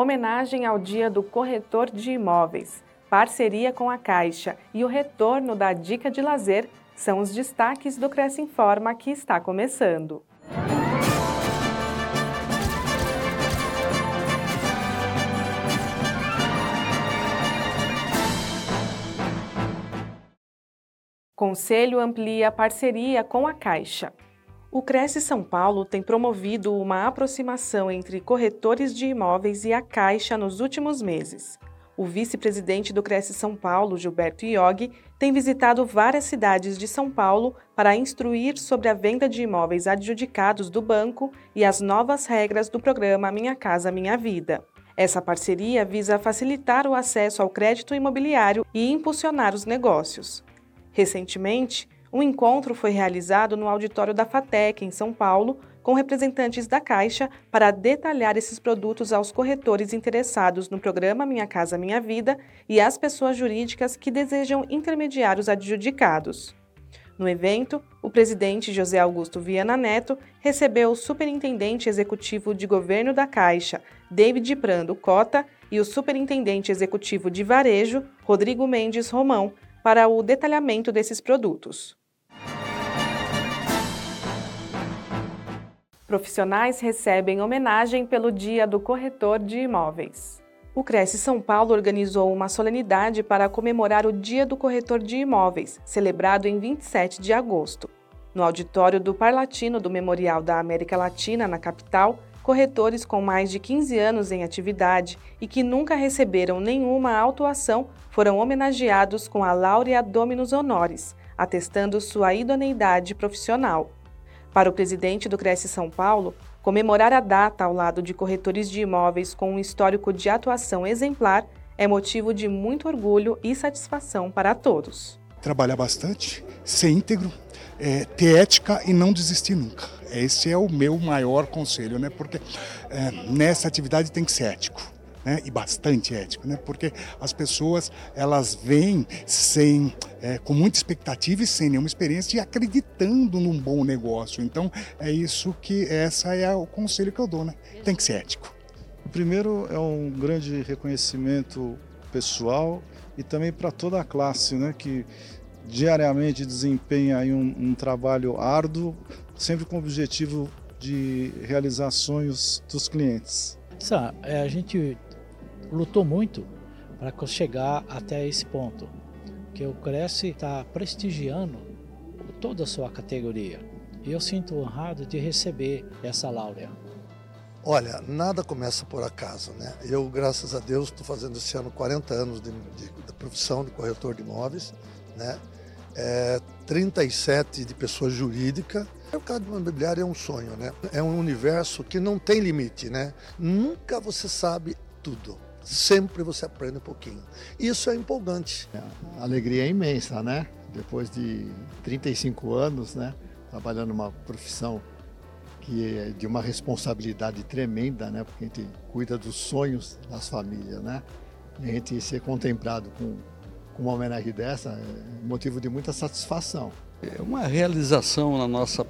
homenagem ao Dia do Corretor de Imóveis, parceria com a Caixa e o retorno da Dica de Lazer são os destaques do Cresce Informa que está começando. Conselho amplia parceria com a Caixa. O Cresce São Paulo tem promovido uma aproximação entre corretores de imóveis e a Caixa nos últimos meses. O vice-presidente do Cresce São Paulo, Gilberto Iog, tem visitado várias cidades de São Paulo para instruir sobre a venda de imóveis adjudicados do banco e as novas regras do programa Minha Casa Minha Vida. Essa parceria visa facilitar o acesso ao crédito imobiliário e impulsionar os negócios. Recentemente, um encontro foi realizado no auditório da FATEC, em São Paulo, com representantes da Caixa para detalhar esses produtos aos corretores interessados no programa Minha Casa Minha Vida e às pessoas jurídicas que desejam intermediar os adjudicados. No evento, o presidente José Augusto Viana Neto recebeu o superintendente executivo de governo da Caixa, David Prando Cota, e o superintendente executivo de varejo, Rodrigo Mendes Romão, para o detalhamento desses produtos. Profissionais recebem homenagem pelo Dia do Corretor de Imóveis. O Cresce São Paulo organizou uma solenidade para comemorar o Dia do Corretor de Imóveis, celebrado em 27 de agosto. No auditório do Parlatino do Memorial da América Latina, na capital, corretores com mais de 15 anos em atividade e que nunca receberam nenhuma autuação foram homenageados com a Laurea Dominus Honoris, atestando sua idoneidade profissional. Para o presidente do Cresce São Paulo, comemorar a data ao lado de corretores de imóveis com um histórico de atuação exemplar é motivo de muito orgulho e satisfação para todos. Trabalhar bastante, ser íntegro, é, ter ética e não desistir nunca. Esse é o meu maior conselho, né? Porque é, nessa atividade tem que ser ético né, e bastante ético, né, porque as pessoas elas vêm sem, é, com muita expectativa e sem nenhuma experiência e acreditando num bom negócio. Então é isso que essa é o conselho que eu dou, né? Tem que ser ético. O primeiro é um grande reconhecimento pessoal e também para toda a classe, né, que diariamente desempenha aí um, um trabalho árduo, sempre com o objetivo de realizar sonhos dos clientes. Sabe, é, a gente lutou muito para chegar até esse ponto, que o Cresce está prestigiando toda a sua categoria. E eu sinto honrado de receber essa laurea. Olha, nada começa por acaso, né? Eu, graças a Deus, estou fazendo esse ano 40 anos de, de, de profissão de corretor de imóveis, né? É, 37 de pessoa jurídica. O mercado imobiliário é um sonho, né? É um universo que não tem limite, né? Nunca você sabe tudo sempre você aprende um pouquinho. Isso é empolgante. A alegria é imensa, né? Depois de 35 anos, né? Trabalhando numa profissão que é de uma responsabilidade tremenda, né? Porque a gente cuida dos sonhos das famílias, né? E a gente ser contemplado com, com uma homenagem dessa é motivo de muita satisfação. É uma realização na nossa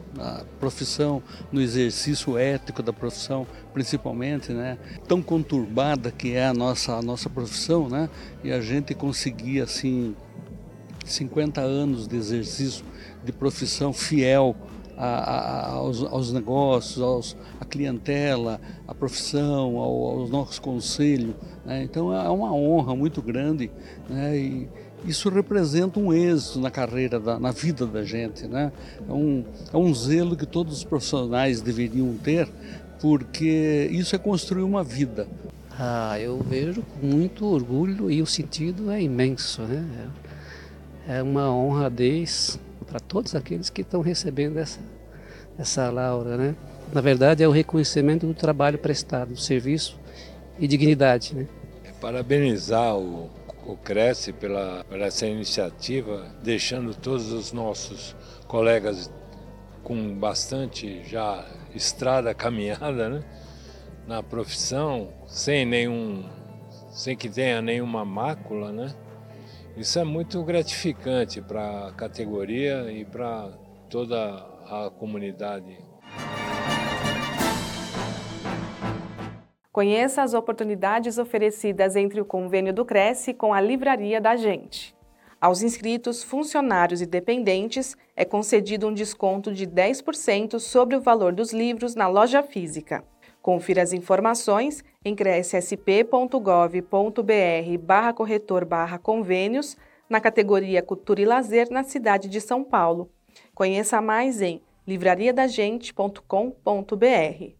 profissão, no exercício ético da profissão, principalmente, né? Tão conturbada que é a nossa, a nossa profissão, né? E a gente conseguir, assim, 50 anos de exercício de profissão fiel a, a, aos, aos, negócios, aos, à clientela, à profissão, ao, aos nossos conselhos. Né? Então é uma honra muito grande né? e, isso representa um êxito na carreira, da, na vida da gente. Né? É, um, é um zelo que todos os profissionais deveriam ter, porque isso é construir uma vida. Ah, eu vejo com muito orgulho e o sentido é imenso. Né? É uma honradez para todos aqueles que estão recebendo essa, essa laura. Né? Na verdade, é o reconhecimento do trabalho prestado, do serviço e dignidade. Né? Parabenizar o o Cresce pela, pela essa iniciativa, deixando todos os nossos colegas com bastante já estrada caminhada né? na profissão, sem nenhum, sem que tenha nenhuma mácula, né? Isso é muito gratificante para a categoria e para toda a comunidade Conheça as oportunidades oferecidas entre o convênio do Cresce com a Livraria da Gente. Aos inscritos, funcionários e dependentes é concedido um desconto de 10% sobre o valor dos livros na loja física. Confira as informações em crescsp.gov.br barra corretor barra convênios na categoria Cultura e Lazer na cidade de São Paulo. Conheça mais em livrariadagente.com.br.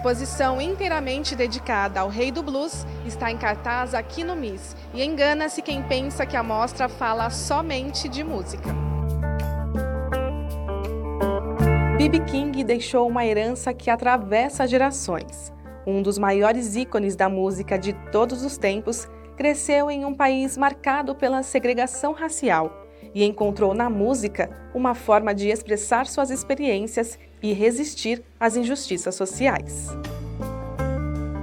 Exposição inteiramente dedicada ao rei do blues está em cartaz aqui no MIS. E engana-se quem pensa que a mostra fala somente de música. B.B. King deixou uma herança que atravessa gerações. Um dos maiores ícones da música de todos os tempos, cresceu em um país marcado pela segregação racial e encontrou na música uma forma de expressar suas experiências e resistir às injustiças sociais.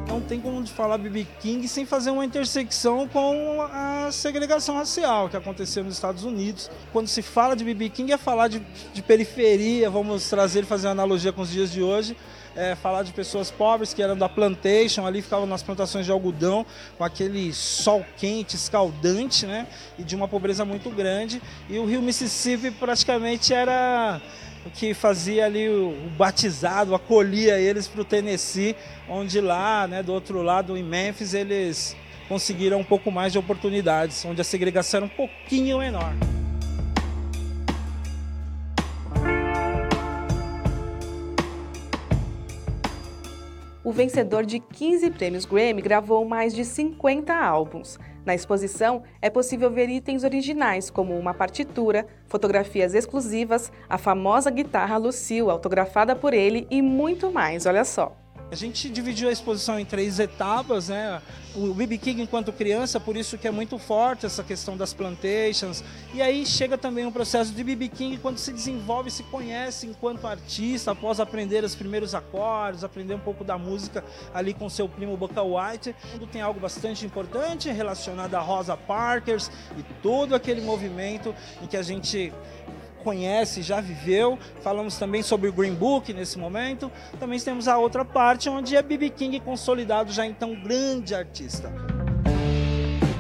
Não tem como falar BB King sem fazer uma intersecção com a segregação racial que aconteceu nos Estados Unidos. Quando se fala de BB King é falar de, de periferia, vamos trazer, fazer uma analogia com os dias de hoje, é, falar de pessoas pobres que eram da plantation, ali ficavam nas plantações de algodão, com aquele sol quente, escaldante, né? E de uma pobreza muito grande. E o rio Mississippi praticamente era que fazia ali o, batizado, acolhia eles para o Tennessee, onde lá, né, do outro lado, em Memphis, eles conseguiram um pouco mais de oportunidades, onde a segregação era um pouquinho menor. o vencedor de 15 prêmios Grammy gravou mais de 50 álbuns. Na exposição, é possível ver itens originais, como uma partitura, fotografias exclusivas, a famosa guitarra Lucille, autografada por ele e muito mais, olha só. A gente dividiu a exposição em três etapas, né? O B.B. King enquanto criança, por isso que é muito forte essa questão das plantations. E aí chega também um processo de B.B. King quando se desenvolve, se conhece enquanto artista, após aprender os primeiros acordes, aprender um pouco da música ali com seu primo Bucka White. Tem algo bastante importante relacionado a Rosa Parkers e todo aquele movimento em que a gente conhece, já viveu. Falamos também sobre o Green Book nesse momento. Também temos a outra parte onde é B.B. King consolidado já então grande artista.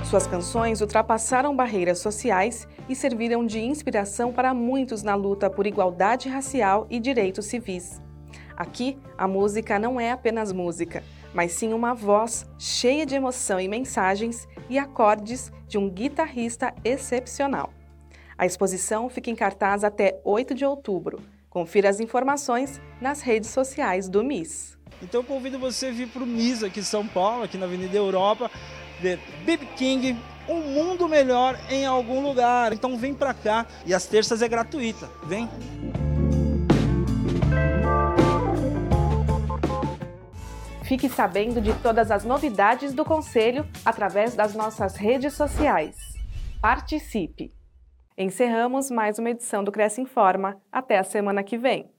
Suas canções ultrapassaram barreiras sociais e serviram de inspiração para muitos na luta por igualdade racial e direitos civis. Aqui, a música não é apenas música, mas sim uma voz cheia de emoção e mensagens e acordes de um guitarrista excepcional. A exposição fica em cartaz até 8 de outubro. Confira as informações nas redes sociais do MIS. Então eu convido você a vir para o MIS aqui em São Paulo, aqui na Avenida Europa, ver Bib King, um mundo melhor em algum lugar. Então vem para cá e às terças é gratuita. Vem! Fique sabendo de todas as novidades do Conselho através das nossas redes sociais. Participe! Encerramos mais uma edição do Cresce Informa. Até a semana que vem.